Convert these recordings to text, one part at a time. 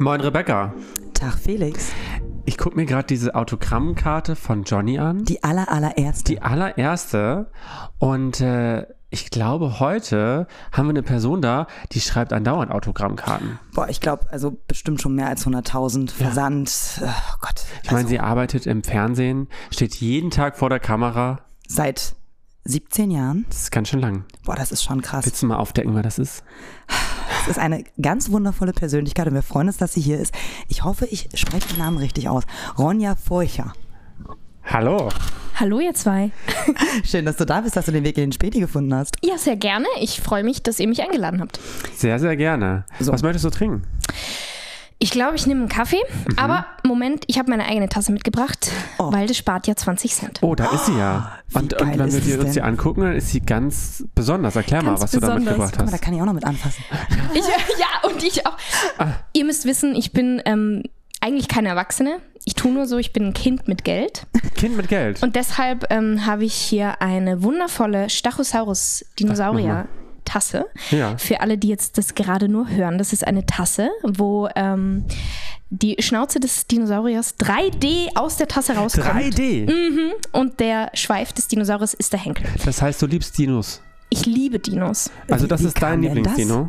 Moin Rebecca. Tag Felix. Ich gucke mir gerade diese Autogrammkarte von Johnny an. Die aller allererste. Die allererste. Und äh, ich glaube, heute haben wir eine Person da, die schreibt andauernd Autogrammkarten. Boah, ich glaube, also bestimmt schon mehr als 100.000 Versand. Oh Gott. Ich meine, also, sie arbeitet im Fernsehen, steht jeden Tag vor der Kamera. seit 17 Jahren. Das ist ganz schön lang. Boah, das ist schon krass. Willst du mal aufdecken, wer das ist? Es ist eine ganz wundervolle Persönlichkeit und wir freuen uns, dass sie hier ist. Ich hoffe, ich spreche den Namen richtig aus. Ronja Furcher. Hallo. Hallo ihr zwei. Schön, dass du da bist, dass du den Weg in den Späti gefunden hast. Ja, sehr gerne. Ich freue mich, dass ihr mich eingeladen habt. Sehr, sehr gerne. So. Was möchtest du trinken? Ich glaube, ich nehme einen Kaffee, aber Moment, ich habe meine eigene Tasse mitgebracht, Oh. weil das spart ja 20 Cent. Oh, da ist sie ja. Wie Und, und wenn wir die, uns die angucken, dann ist sie ganz besonders. Erklär mal, Ganz was du da besonders. mitgebracht Guck mal, da hast. kann ich auch noch mit anfassen. Ich, ja, und ich auch. Ihr müsst wissen, ich bin ähm, eigentlich keine Erwachsene. Ich tue nur so, ich bin ein Kind mit Geld. Kind mit Geld. Und deshalb ähm, habe ich hier eine wundervolle Stachosaurus-Dinosaurier-Tasse. Ja. Für alle, die jetzt das gerade nur hören. Das ist eine Tasse, wo ähm, die Schnauze des Dinosauriers 3D aus der Tasse rauskommt. 3D. Und der Schweif des Dinosauriers ist der Henkel. Das heißt, du liebst Dinos. Ich liebe Dinos. Also das wie ist dein? Lieblingsdino.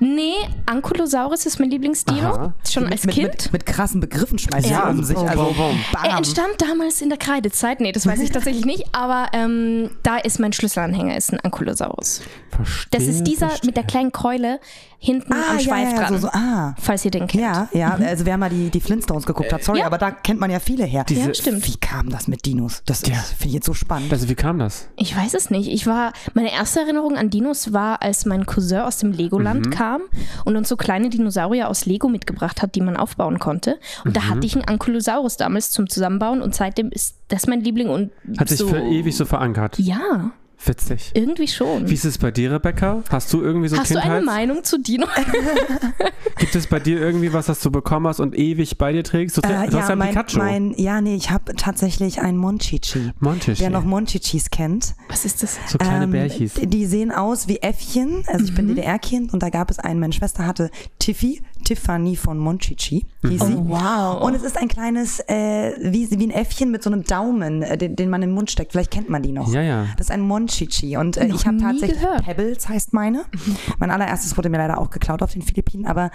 Nee, Ankylosaurus ist mein Lieblingsdino. Aha. Schon als mit, Kind. Mit, mit krassen Begriffen schmeißt Ja. sie um sich. Also. Er entstand damals in der Kreidezeit. Nee, das weiß ich tatsächlich nicht. Aber ähm, da ist mein Schlüsselanhänger, ist ein Ankylosaurus. Verstehe, Das ist dieser verstehe. mit der kleinen Keule hinten ah, am Schweif ja, ja, dran. so, so, ah. Falls ihr den kennt. Ja, ja, also wer mal die, die Flintstones geguckt hat, sorry, ja. aber da kennt man ja viele her. Diese- Ja, stimmt. Wie kam das mit Dinos? Das Ja. finde ich jetzt so spannend. Also wie kam das? Ich weiß es nicht. Ich war, meine erste Erinnerung an Dinos war, als mein Cousin aus dem Legoland kam und uns so kleine Dinosaurier aus Lego mitgebracht hat, die man aufbauen konnte. Und da hatte ich einen Ankylosaurus damals zum Zusammenbauen und seitdem ist das mein Liebling und Hat sich so, für ewig so verankert. Ja, Witzig. irgendwie schon. Wie ist es bei dir, Rebecca? Hast du irgendwie so Hast du Kindheit? eine Meinung zu Dino? Gibt es bei dir irgendwie was, das du bekommen hast und ewig bei dir trägst? Du, Äh, du hast ja mein, Pikachu. mein, ja, nee, ich habe tatsächlich einen Monchichi. Monchichi. Wer noch Monchichis kennt. Was ist das? so kleine ähm, Bärchis. Die sehen aus wie Äffchen. Also ich bin DDR-Kind und da gab es einen, meine Schwester hatte Tiffy, Tiffany von Monchichi, hieß sie. Oh, wow. Und es ist ein kleines, äh, wie, wie ein Äffchen mit so einem Daumen, äh, den, den man in den Mund steckt. Vielleicht kennt man die noch. Ja, ja. Das ist ein Monchichi. Und äh, ich habe tatsächlich, gehört. Pebbles heißt meine. Mein allererstes wurde mir leider auch geklaut auf den Philippinen. Aber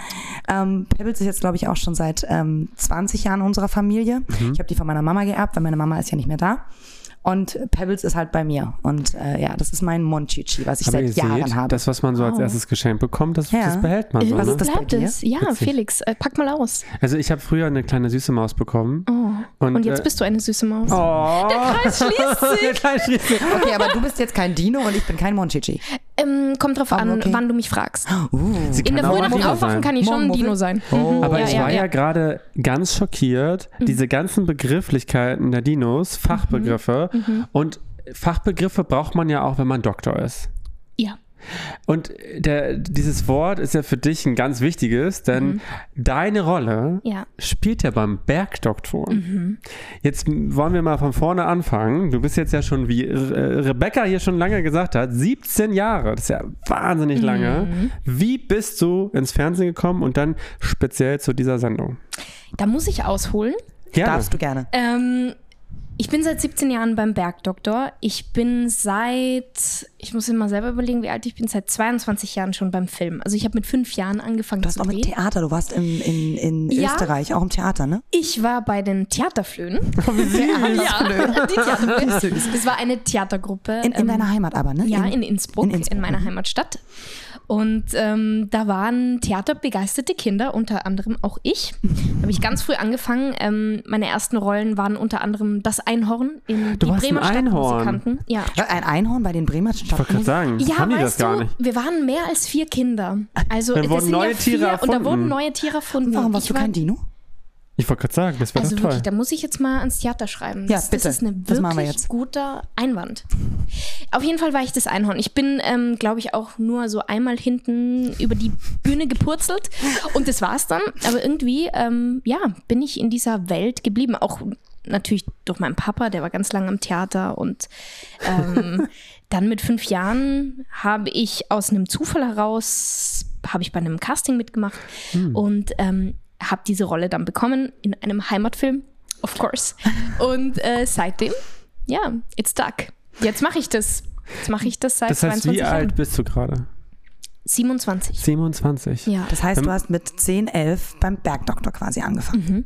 ähm, Pebbles ist jetzt, glaube ich, auch schon seit ähm, 20 Jahren in unserer Familie. Mhm. Ich habe die von meiner Mama geerbt, weil meine Mama ist ja nicht mehr da. Und Pebbles ist halt bei mir. Und äh, ja, das ist mein Monchichi, was ich Aber ihr seit Jahren seht, habe. das, was man so als Wow. erstes geschenkt bekommt, das, Ja. das behält man so. Was Ne? ist das bei Bleibt dir? es? Ja, Witzig. Felix, äh, pack mal aus. Also ich habe früher eine kleine süße Maus bekommen. Oh. Und, jetzt äh, bist du eine süße Maus. Oh. Der Kreis schließt sich. Der Kreis schließt sich. okay, aber du bist jetzt kein Dino und ich bin kein Monchichi. Ähm, kommt drauf Aber an, okay. wann du mich fragst. Uh. In der Früh nach dem Aufwachen sein. kann ich schon ein? Dino sein. Oh. Mhm. Aber ja, ich ja, war ja, ja. gerade ganz schockiert, diese ganzen Begrifflichkeiten der Dinos, Fachbegriffe. Und Fachbegriffe braucht man ja auch, wenn man Doktor ist. Ja. Und der, dieses Wort ist ja für dich ein ganz wichtiges, denn deine Rolle Ja. spielt ja beim Bergdoktor. Jetzt wollen wir mal von vorne anfangen. Du bist jetzt ja schon, wie Re Rebecca hier schon lange gesagt hat, 17 Jahre. Das ist ja wahnsinnig lange. Wie bist du ins Fernsehen gekommen und dann speziell zu dieser Sendung? Da muss ich ausholen. Gerne. Darfst du gerne. Ähm, ich bin seit 17 Jahren beim Bergdoktor. Ich bin seit, ich muss mir mal selber überlegen, wie alt ich bin, seit 22 Jahren schon beim Film. Also ich habe mit fünf Jahren angefangen Du hast zu auch mit drehen. Theater, du warst im, in, in Ja. Österreich, auch im Theater, ne? Ich war bei den Theaterflöhen. Oh, ja, die Theaterflöhen. Das war eine Theatergruppe. In, in ähm, deiner Heimat aber, ne? Ja, in Innsbruck, in, in Innsbruck, meiner mhm. Heimatstadt. Und ähm, da waren theaterbegeisterte Kinder, unter anderem auch ich. Da habe ich ganz früh angefangen. Ähm, meine ersten Rollen waren unter anderem das Einhorn in Du die ein Bremer Einhorn. Stadtmusikanten. Ja. Ein Einhorn bei den Bremer Ich wollte gerade sagen, Ja, haben die das weißt gar du, nicht. wir waren mehr als vier Kinder. Also Dann das wurden sind neue ja vier, Tiere Und da erfunden. wurden neue Tiere erfunden. Warum warst ich du kein Dino? Ich wollte gerade sagen, das wäre Also doch toll. wirklich, da muss ich jetzt mal ans Theater schreiben. Ja, Das, bitte. das ist wir wirklich jetzt. guter Einwand. Auf jeden Fall war ich das Einhorn. Ich bin, ähm, glaube ich, auch nur so einmal hinten über die Bühne gepurzelt und das war's dann. Aber irgendwie, ähm, ja, bin ich in dieser Welt geblieben. Auch natürlich durch meinen Papa, der war ganz lange am Theater und ähm, dann mit fünf Jahren habe ich aus einem Zufall heraus, habe ich bei einem Casting mitgemacht und ähm, habe diese Rolle dann bekommen in einem Heimatfilm, of course. Und äh, seitdem, ja, it's stuck. Jetzt mache ich das. Jetzt mache ich das seit Das heißt, 22 wie Jahren. alt bist du gerade? 27. 27. Ja, Das heißt, du hast mit 10, 11 beim Bergdoktor quasi angefangen.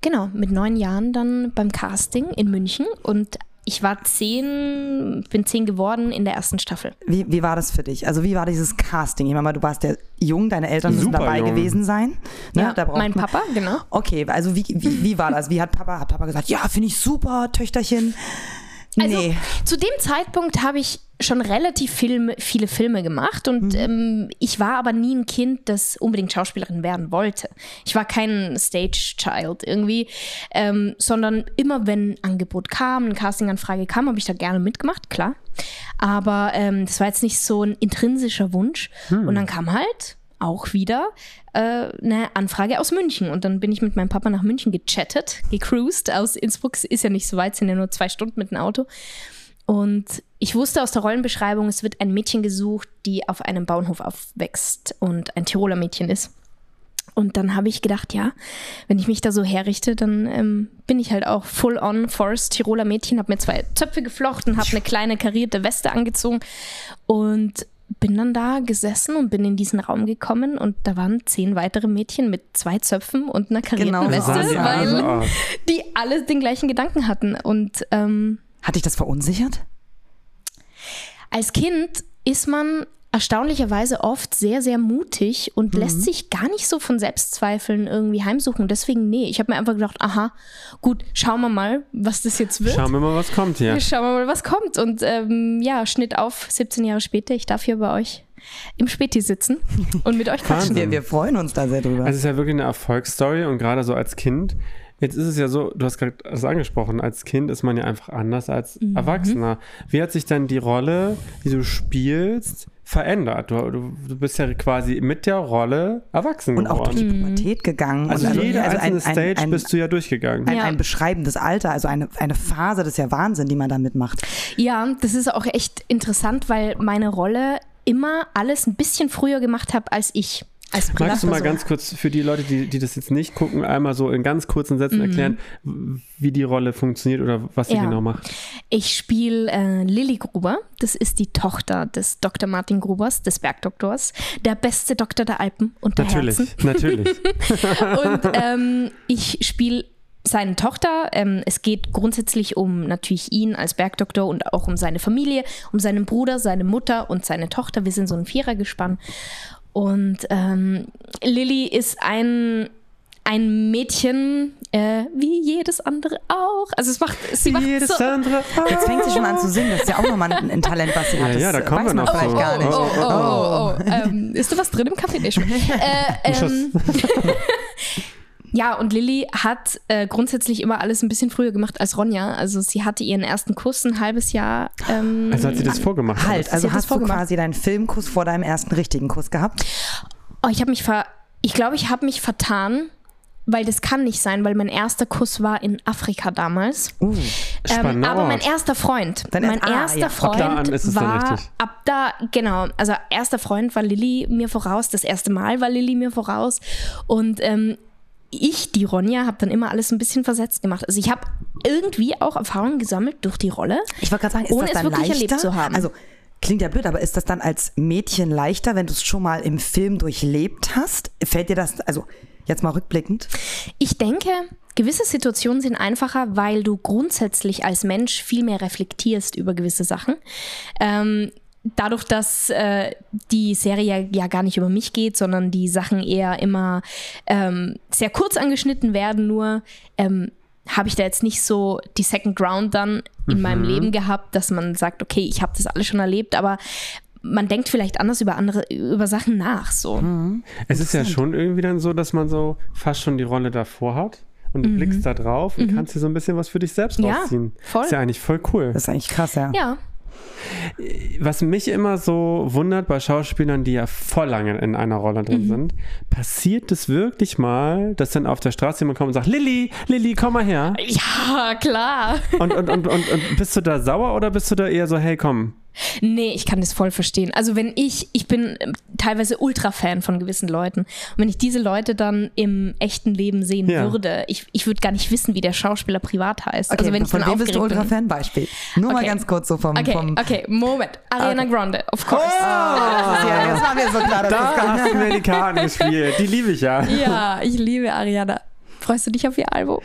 genau. Mit neun Jahren dann beim Casting in München und ich war zehn, bin zehn geworden in der ersten Staffel. Wie, wie war das für dich? Also wie war dieses Casting? Ich meine mal, du warst ja jung, deine Eltern müssen Super dabei jung. gewesen sein. Ne? Ja, mein man- Papa, genau. Okay, also wie, wie, wie war das? Wie hat Papa, hat Papa gesagt, ja, finde ich super, Töchterchen? Also Nee. zu dem Zeitpunkt habe ich schon relativ Film, viele Filme gemacht und ähm, ich war aber nie ein Kind, das unbedingt Schauspielerin werden wollte. Ich war kein Stage-Child irgendwie, ähm, sondern immer wenn ein Angebot kam, eine Castinganfrage kam, habe ich da gerne mitgemacht, klar. Aber ähm, das war jetzt nicht so ein intrinsischer Wunsch. Und dann kam halt auch wieder äh, eine Anfrage aus München. Und dann bin ich mit meinem Papa nach München gechattet, gecruised. Aus Innsbruck ist ja nicht so weit, sind ja nur zwei Stunden mit dem Auto. Und ich wusste aus der Rollenbeschreibung, es wird ein Mädchen gesucht, die auf einem Bauernhof aufwächst und ein Tiroler Mädchen ist. Und dann habe ich gedacht, ja, wenn ich mich da so herrichte, dann ähm, bin ich halt auch full on Forest Tiroler Mädchen, habe mir zwei Zöpfe geflochten, habe eine kleine karierte Weste angezogen und bin dann da gesessen und bin in diesen Raum gekommen und da waren zehn weitere Mädchen mit zwei Zöpfen und einer karierten Genau so Weste, weil ah, die alle den gleichen Gedanken hatten. Und ähm, Hat dich das verunsichert? als Kind ist man erstaunlicherweise oft sehr, sehr mutig und lässt sich gar nicht so von Selbstzweifeln irgendwie heimsuchen. Deswegen, nee, ich habe mir einfach gedacht, aha, gut, schauen wir mal, was das jetzt wird. schauen wir mal, was kommt hier. Schauen wir mal, was kommt. Und ähm, ja, Schnitt auf, 17 Jahre später, ich darf hier bei euch im Späti sitzen und mit euch quatschen. Wir, wir freuen uns da sehr drüber. Es ist ja wirklich eine Erfolgsstory und gerade so als Kind. Jetzt ist es ja so, du hast gerade das angesprochen, als Kind ist man ja einfach anders als Mhm. Erwachsener. Wie hat sich dann die Rolle, die du spielst, verändert? Du, du, du bist ja quasi mit der Rolle erwachsen und auch durch geworden. die Pubertät gegangen. Also, und jede also einzelne ein, ein, Stage ein, bist du ja durchgegangen. ein, Ja. ein beschreibendes Alter, also eine, eine Phase, das ist ja Wahnsinn, die man da mitmacht. Ja, das ist auch echt interessant, weil meine Rolle immer alles ein bisschen früher gemacht habe als ich. Als Magst du mal Privatperson. ganz kurz für die Leute, die, die das jetzt nicht gucken, einmal so in ganz kurzen Sätzen Mhm. erklären, wie die Rolle funktioniert oder was sie Ja. genau macht? Ich spiele äh, Lilly Gruber. Das ist die Tochter des Dr. Martin Grubers, des Bergdoktors. Der beste Doktor der Alpen und der Natürlich, Herzen. natürlich. Und ähm, ich spiele seine Tochter. Ähm, es geht grundsätzlich um natürlich ihn als Bergdoktor und auch um seine Familie, um seinen Bruder, seine Mutter und seine Tochter. Wir sind so ein Vierergespann. Und ähm, Lilly ist ein, ein Mädchen, äh, wie jedes andere auch. Also es macht, sie macht Jedes so, andere. Jetzt fängt sie schon an zu singen, das ist ja auch nochmal ein, ein Talent, was sie hat. Ja, ja, das da kommen wir man noch vielleicht zu. gar nicht. Oh, oh, oh, oh. Ähm, ist da was drin im Kaffee? Nee, schon. Äh, ähm, ja, und Lilly hat äh, grundsätzlich immer alles ein bisschen früher gemacht als Ronja. Also sie hatte ihren ersten Kuss ein halbes Jahr. Ähm, Also hat sie das vorgemacht? Halt, also hast du quasi deinen Filmkuss vor deinem ersten richtigen Kuss gehabt? oh, ich habe mich ver... Ich glaube, ich habe mich vertan, weil das kann nicht sein, weil mein erster Kuss war in Afrika damals. Uh, Ähm, aber mein erster Freund, Dein mein ah, erster ja. Ab Freund da an ist es dann war richtig. ab da genau, also erster Freund war Lilly mir voraus, das erste Mal war Lilly mir voraus und ähm, ich, die Ronja, habe dann immer alles ein bisschen versetzt gemacht. Also ich habe irgendwie auch Erfahrungen gesammelt durch die Rolle. ich wollte gerade sagen, ist Ohne das es dann wirklich leichter? erlebt zu haben. Also klingt ja blöd, aber ist das dann als Mädchen leichter, wenn du es schon mal im Film durchlebt hast? Fällt dir das, also jetzt mal rückblickend? Ich denke, gewisse Situationen sind einfacher, weil du grundsätzlich als Mensch viel mehr reflektierst über gewisse Sachen. Ähm, dadurch, dass äh, die Serie ja gar nicht über mich geht, sondern die Sachen eher immer ähm, sehr kurz angeschnitten werden, nur ähm, habe ich da jetzt nicht so die Second Ground dann in meinem Leben gehabt, dass man sagt, okay, ich habe das alles schon erlebt, aber man denkt vielleicht anders über andere, über Sachen nach. So. Es ist ja schon irgendwie dann so, dass man so fast schon die Rolle davor hat und du blickst da drauf und kannst dir so ein bisschen was für dich selbst Mhm. Ja, rausziehen. voll. Ist ja eigentlich voll cool. Das ist eigentlich krass, ja. Ja. Was mich immer so wundert bei Schauspielern, die ja voll lange in einer Rolle Mhm. drin sind, passiert es wirklich mal, dass dann auf der Straße jemand kommt und sagt, Lilly, Lilly, komm mal her. Ja, klar. Und, und, und, und, und bist du da sauer oder bist du da eher so, hey, komm, Nee, ich kann das voll verstehen. Also wenn ich, ich bin ähm, teilweise Ultra-Fan von gewissen Leuten. Und wenn ich diese Leute dann im echten Leben sehen Ja. würde, ich, ich würde gar nicht wissen, wie der Schauspieler privat heißt. Okay, also wenn ich von wem bist du. Ultra-Fan? Beispiel. Nur mal Okay. ganz kurz so vom... Okay, vom okay, Moment. Ariana Grande, of course. ja, jetzt war mir so klar, dass Da das hast du mir die Karten gespielt. Die liebe ich ja. Ja, ich liebe Ariana. Freust du dich auf ihr Album?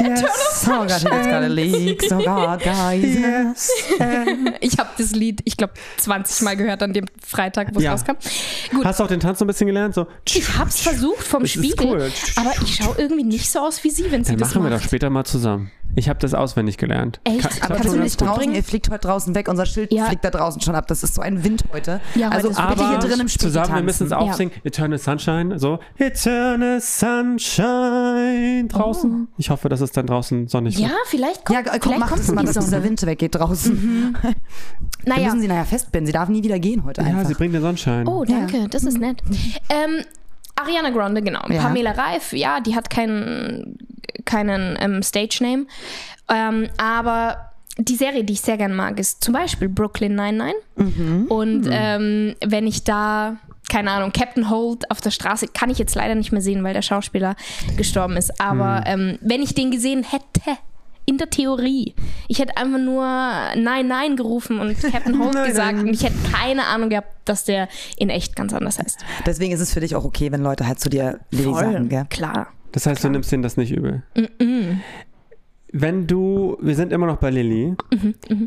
Yes. Oh Gott, it's got a leak. Oh God, guys. Yes. Ich habe das Lied, ich glaube, 20 Mal gehört an dem Freitag, wo es Ja. rauskam. Gut, Hast du auch den Tanz so ein bisschen gelernt? So, ich habe es versucht vom Das Spiegel, cool. aber ich schaue irgendwie nicht so aus wie sie, wenn sie Dann das machen wir macht. das später mal zusammen. Ich habe das auswendig gelernt. Echt? Kann- Aber Kannst du nicht gut draußen, bringen? ihr fliegt heute draußen weg, unser Schild Ja. fliegt da draußen schon ab. Das ist so ein Wind heute. Ja, heute also ist bitte wirklich hier drin im Spiegel zusammen, wir tanzen. müssen es auch Ja. singen. Eternal Sunshine, so. Eternal Sunshine draußen. Ich hoffe, dass es dann draußen sonnig Oh. Ja, wird. vielleicht kommt, Ja, komm, vielleicht mach kommt das mal, dass dieser. Wind weggeht draußen. Dann Naja, müssen sie nachher festbinden. Sie darf nie wieder gehen heute Ja, einfach. sie bringt den Sonnenschein. oh, danke, das ist nett. Ähm, Ariana Grande, genau. Ja. Pamela Reif, ja, die hat keinen, keinen ähm, Stage-Name. Ähm, aber die Serie, die ich sehr gern mag, ist zum Beispiel Brooklyn 99. Mhm. Und ähm, wenn ich da, keine Ahnung, Captain Holt auf der Straße, kann ich jetzt leider nicht mehr sehen, weil der Schauspieler gestorben ist. Aber ähm, wenn ich den gesehen hätte, in der Theorie, ich hätte einfach nur Nein, Nein gerufen und Captain Holt gesagt und ich hätte keine Ahnung gehabt, dass der in echt ganz anders heißt. Deswegen ist es für dich auch okay, wenn Leute halt zu dir Lilly sagen, gell? Klar. Das heißt, du nimmst denen das nicht übel. Wenn du, wir sind immer noch bei Lilly,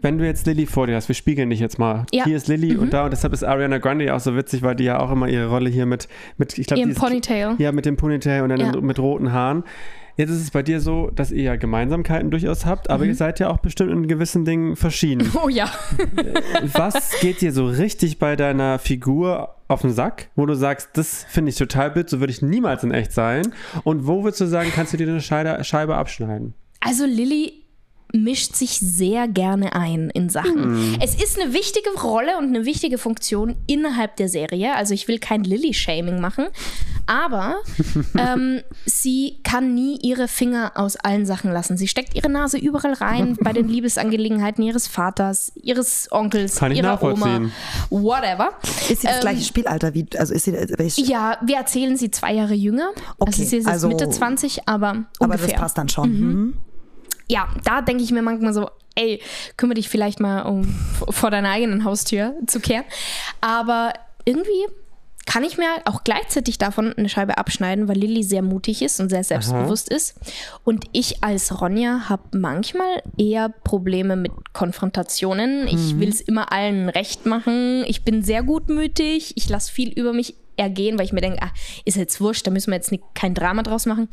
wenn du jetzt Lilly vor dir hast, wir spiegeln dich jetzt mal. Mhm, Ja. Mhm. Hier ist Lilly und da und deshalb ist Ariana Grande auch so witzig, weil die ja auch immer ihre Rolle hier mit, mit ich glaube, Ihrem Ponytail. Ja, mit dem Ponytail und dann Ja. mit roten Haaren. Jetzt ist es bei dir so, dass ihr ja Gemeinsamkeiten durchaus habt, Mhm. aber ihr seid ja auch bestimmt in gewissen Dingen verschieden. Oh ja. Was geht dir so richtig bei deiner Figur auf den Sack, wo du sagst, das finde ich total blöd, so würde ich niemals in echt sein? Und wo würdest du sagen, kannst du dir eine Scheibe, Scheibe abschneiden? Also Lilly mischt sich sehr gerne ein in Sachen. Es ist eine wichtige Rolle und eine wichtige Funktion innerhalb der Serie. Also ich will kein Lilly-Shaming machen, aber ähm, sie kann nie ihre Finger aus allen Sachen lassen. Sie steckt ihre Nase überall rein, bei den Liebesangelegenheiten ihres Vaters, ihres Onkels, Kann ich ihrer Oma, nachvollziehen. whatever. Ist sie das Ähm, gleiche Spielalter wie, also ist sie, welche, Ja, wir erzählen sie zwei Jahre jünger. Okay, also sie ist also- Mitte 20, aber aber ungefähr. das passt dann schon. Mhm. ja, da denke ich mir manchmal so, ey, kümmere dich vielleicht mal um vor deiner eigenen Haustür zu kehren. Aber irgendwie kann ich mir auch gleichzeitig davon eine Scheibe abschneiden, weil Lilly sehr mutig ist und sehr selbstbewusst ist. Und ich als Ronja habe manchmal eher Probleme mit Konfrontationen. Ich will es immer allen recht machen. Ich bin sehr gutmütig. Ich lasse viel über mich ergehen, weil ich mir denke, ah, ist jetzt wurscht, da müssen wir jetzt nicht, kein Drama draus machen.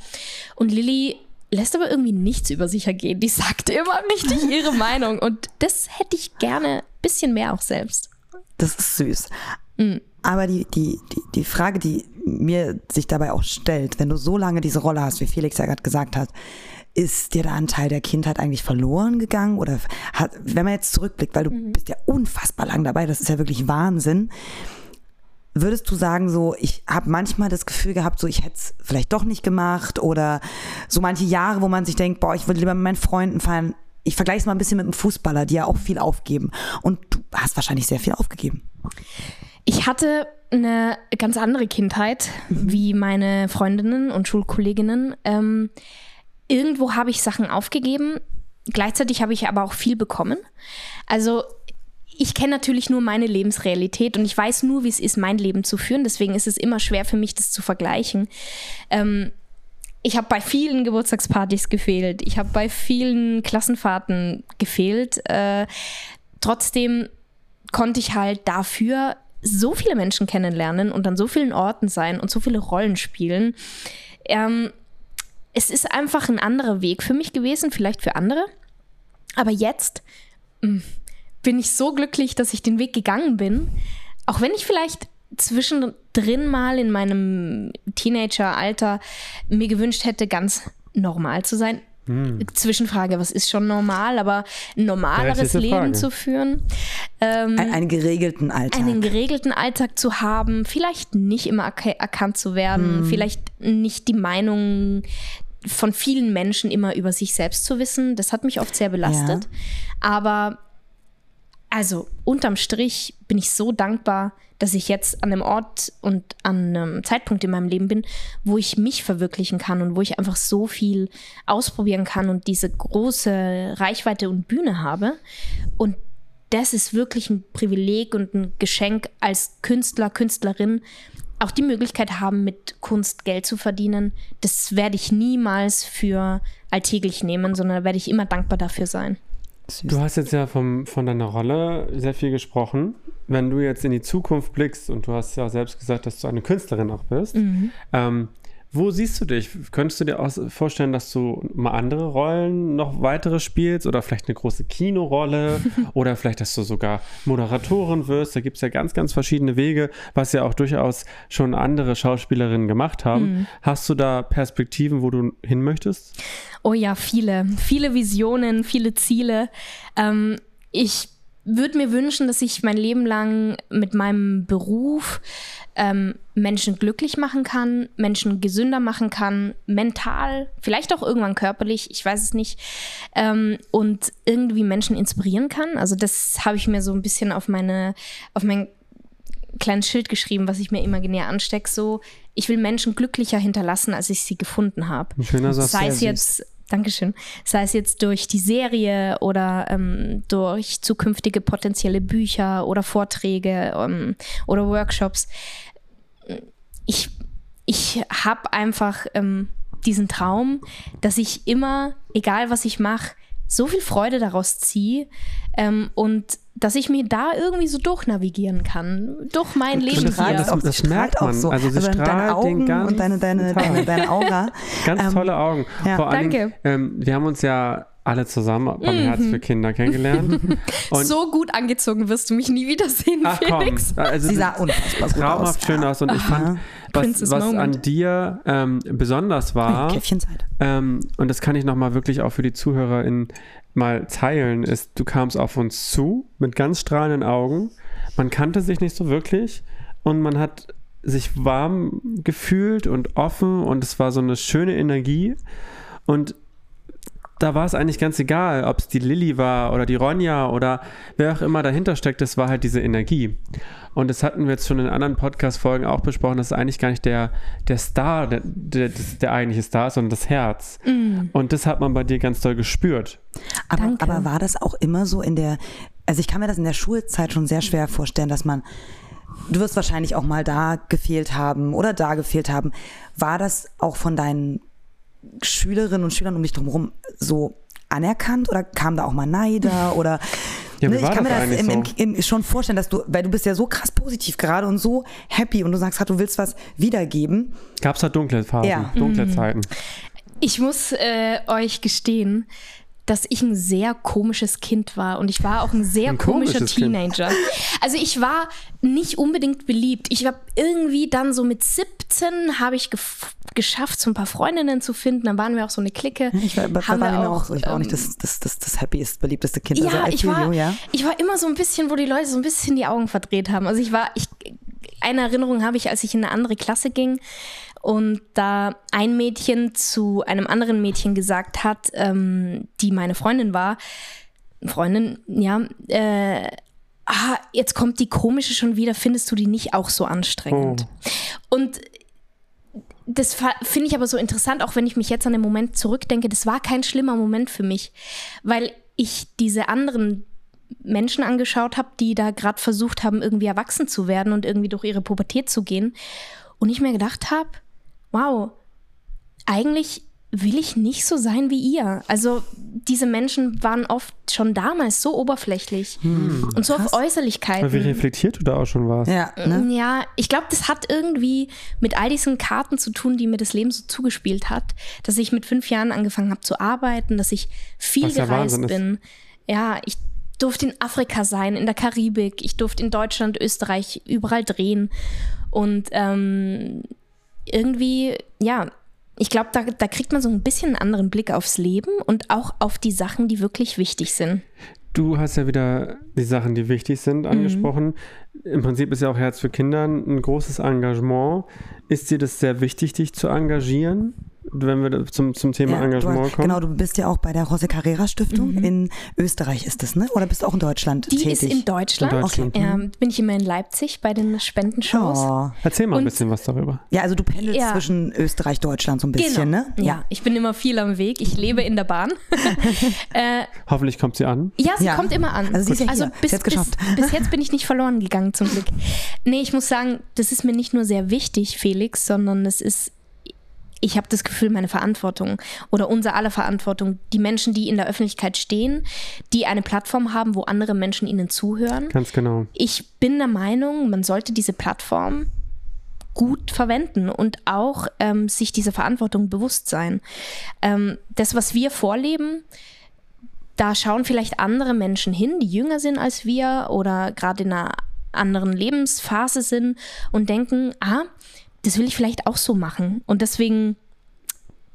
Und Lilly lässt aber irgendwie nichts über sich ergehen. Die sagt immer richtig ihre Meinung. Und das hätte ich gerne ein bisschen mehr auch selbst. Das ist süß. Mhm. Aber die, die, die, die Frage, die mir sich dabei auch stellt, wenn du so lange diese Rolle hast, wie Felix ja gerade gesagt hat, ist dir der Anteil der Kindheit eigentlich verloren gegangen? Oder hat, wenn man jetzt zurückblickt, weil du Mhm. bist ja unfassbar lang dabei, das ist ja wirklich Wahnsinn. Würdest du sagen, so, ich habe manchmal das Gefühl gehabt, so, ich hätte es vielleicht doch nicht gemacht oder so manche Jahre, wo man sich denkt, boah, ich würde lieber mit meinen Freunden feiern. Ich vergleiche es mal ein bisschen mit einem Fußballer, die ja auch viel aufgeben. Und du hast wahrscheinlich sehr viel aufgegeben. Ich hatte eine ganz andere Kindheit wie meine Freundinnen und Schulkolleginnen. Ähm, irgendwo habe ich Sachen aufgegeben. Gleichzeitig habe ich aber auch viel bekommen. Also ich kenne natürlich nur meine Lebensrealität und ich weiß nur, wie es ist, mein Leben zu führen. Deswegen ist es immer schwer für mich, das zu vergleichen. Ähm, ich habe bei vielen Geburtstagspartys gefehlt. Ich habe bei vielen Klassenfahrten gefehlt. Äh, trotzdem konnte ich halt dafür so viele Menschen kennenlernen und an so vielen Orten sein und so viele Rollen spielen. Ähm, es ist einfach ein anderer Weg für mich gewesen, vielleicht für andere. Aber jetzt mh, bin ich so glücklich, dass ich den Weg gegangen bin. Auch wenn ich vielleicht zwischendrin mal in meinem Teenageralter mir gewünscht hätte, ganz normal zu sein. Zwischenfrage, was ist schon normal, aber ein Ja, normaleres Leben Frage. zu führen. Ähm, Ein, einen geregelten Alltag. einen geregelten Alltag zu haben, vielleicht nicht immer erkannt zu werden, vielleicht nicht die Meinung von vielen Menschen immer über sich selbst zu wissen. Das hat mich oft sehr belastet. Aber Also unterm Strich bin ich so dankbar, dass ich jetzt an einem Ort und an einem Zeitpunkt in meinem Leben bin, wo ich mich verwirklichen kann und wo ich einfach so viel ausprobieren kann und diese große Reichweite und Bühne habe. Und das ist wirklich ein Privileg und ein Geschenk als Künstler, Künstlerin, auch die Möglichkeit haben, mit Kunst Geld zu verdienen. Das werde ich niemals für alltäglich nehmen, sondern werde ich immer dankbar dafür sein. Süß. Du hast jetzt ja vom, von deiner Rolle sehr viel gesprochen. Wenn du jetzt in die Zukunft blickst und du hast ja selbst gesagt, dass du eine Künstlerin auch bist, mhm. ähm, wo siehst du dich? Könntest du dir auch vorstellen, dass du mal andere Rollen noch weitere spielst oder vielleicht eine große Kinorolle oder vielleicht, dass du sogar Moderatorin wirst? Da gibt es ja ganz, ganz verschiedene Wege, was ja auch durchaus schon andere Schauspielerinnen gemacht haben. Mhm. Hast du da Perspektiven, wo du hin möchtest? Oh ja, viele. Viele Visionen, viele Ziele. Ähm, ich würde mir wünschen, dass ich mein Leben lang mit meinem Beruf ähm, Menschen glücklich machen kann, Menschen gesünder machen kann, mental, vielleicht auch irgendwann körperlich, ich weiß es nicht, ähm, und irgendwie Menschen inspirieren kann. Also das habe ich mir so ein bisschen auf meine, auf mein kleines Schild geschrieben, was ich mir imaginär anstecke. So, ich will Menschen glücklicher hinterlassen, als ich sie gefunden habe. Sei es jetzt Dankeschön. Sei es jetzt durch die Serie oder ähm, durch zukünftige potenzielle Bücher oder Vorträge ähm, oder Workshops. Ich, ich habe einfach ähm, diesen Traum, dass ich immer, egal was ich mache, so viel Freude daraus ziehe ähm, und dass ich mir da irgendwie so durchnavigieren kann, durch mein Leben das, hier. Das, das, das merkt man. So. Also, sie also strahlt deine Augen den ganzen und deine, deine, deine, deine Aura. Ganz ähm, tolle Augen. Ja. Vor allem, Danke. Ähm, wir haben uns ja alle zusammen beim mhm. Herz für Kinder kennengelernt. Und so gut angezogen wirst du mich nie wiedersehen, Ach, Felix. Komm. Also, Sie sah unfassbar gut traumhaft aus. schön aus und Aha. ich fand, was, was an dir ähm, besonders war, ähm, und das kann ich nochmal wirklich auch für die ZuhörerInnen mal teilen, ist, du kamst auf uns zu mit ganz strahlenden Augen. Man kannte sich nicht so wirklich und man hat sich warm gefühlt und offen und es war so eine schöne Energie. Und da war es eigentlich ganz egal, ob es die Lilly war oder die Ronja oder wer auch immer dahinter steckt, es war halt diese Energie. Und das hatten wir jetzt schon in anderen Podcast-Folgen auch besprochen, dass eigentlich gar nicht der, der Star, der, der, der eigentliche Star ist, sondern das Herz. Mm. Und das hat man bei dir ganz doll gespürt. Aber, aber war das auch immer so in der, also ich kann mir das in der Schulzeit schon sehr schwer vorstellen, dass man Du wirst wahrscheinlich auch mal da gefehlt haben oder da gefehlt haben. War das auch von deinen Schülerinnen und Schülern um dich drumherum so anerkannt oder kam da auch mal Neider oder ja, ne, ich kann mir das im, im, im, schon vorstellen, dass du, weil du bist ja so krass positiv gerade und so happy und du sagst, du willst was wiedergeben. Gab es da dunkle Phasen, ja. dunkle mhm. Zeiten? Ich muss äh, euch gestehen, dass ich ein sehr komisches Kind war und ich war auch ein sehr ein komischer Teenager. Kind. Also ich war nicht unbedingt beliebt. Ich habe irgendwie dann so mit 17 habe ich geschafft, so ein paar Freundinnen zu finden. Dann waren wir auch so eine Clique. Ich war, haben wir auch, auch so. Ich war auch nicht das, das, das, das happiest, beliebteste Kind. Ja, also ich, war, you, ja? ich war immer so ein bisschen, wo die Leute so ein bisschen die Augen verdreht haben. Also ich war, ich, eine Erinnerung habe ich, als ich in eine andere Klasse ging und da ein Mädchen zu einem anderen Mädchen gesagt hat, ähm, die meine Freundin war, Freundin, ja, äh, ah, jetzt kommt die komische schon wieder, findest du die nicht auch so anstrengend? Oh. Und das finde ich aber so interessant, auch wenn ich mich jetzt an den Moment zurückdenke, das war kein schlimmer Moment für mich, weil ich diese anderen Menschen angeschaut habe, die da gerade versucht haben, irgendwie erwachsen zu werden und irgendwie durch ihre Pubertät zu gehen. Und ich mir gedacht habe, wow, eigentlich will ich nicht so sein wie ihr. Also diese Menschen waren oft schon damals so oberflächlich hm, und so krass. auf Äußerlichkeiten. Wie reflektiert du da auch schon warst. Ja, ne? ja ich glaube, das hat irgendwie mit all diesen Karten zu tun, die mir das Leben so zugespielt hat, dass ich mit fünf Jahren angefangen habe zu arbeiten, dass ich viel Was gereist ja bin. Ja, ich durfte in Afrika sein, in der Karibik, ich durfte in Deutschland, Österreich überall drehen und ähm, irgendwie, ja, ich glaube, da, da kriegt man so ein bisschen einen anderen Blick aufs Leben und auch auf die Sachen, die wirklich wichtig sind. Du hast ja wieder die Sachen, die wichtig sind, mhm. angesprochen. Mhm. Im Prinzip ist ja auch Herz für Kinder ein großes Engagement. Ist dir das sehr wichtig, dich zu engagieren? wenn wir zum, zum Thema Ja, Engagement du, hast- kommen? genau, du bist ja auch bei der José Carrera Stiftung in Österreich ist das, ne? Oder bist du auch in Deutschland Die tätig? ist in Deutschland. In Deutschland. Ähm, bin ich immer in Leipzig bei den Spendenshows. oh. Erzähl mal ein Und- bisschen was darüber. Ja, also du pendelst Ja. zwischen Österreich, Deutschland so ein bisschen, Genau. ne? Ja. ich bin immer viel am Weg. Ich lebe in der Bahn. äh, Hoffentlich kommt sie an. ja, sie Ja. kommt immer an. Also sie ist ja hier. bis, Sie hat's geschafft. Bis, bis jetzt bin ich nicht verloren gegangen, zum Glück. Nee, ich muss sagen, das ist mir nicht nur sehr wichtig, Felix, sondern es ist, ich habe das Gefühl, meine Verantwortung oder unser aller Verantwortung, die Menschen, die in der Öffentlichkeit stehen, die eine Plattform haben, wo andere Menschen ihnen zuhören. Ganz genau. Ich bin der Meinung, man sollte diese Plattform gut verwenden und auch ähm, sich dieser Verantwortung bewusst sein. Ähm, das, was wir vorleben, da schauen vielleicht andere Menschen hin, die jünger sind als wir oder gerade in einer anderen Lebensphase sind und denken, ah, das will ich vielleicht auch so machen. Und deswegen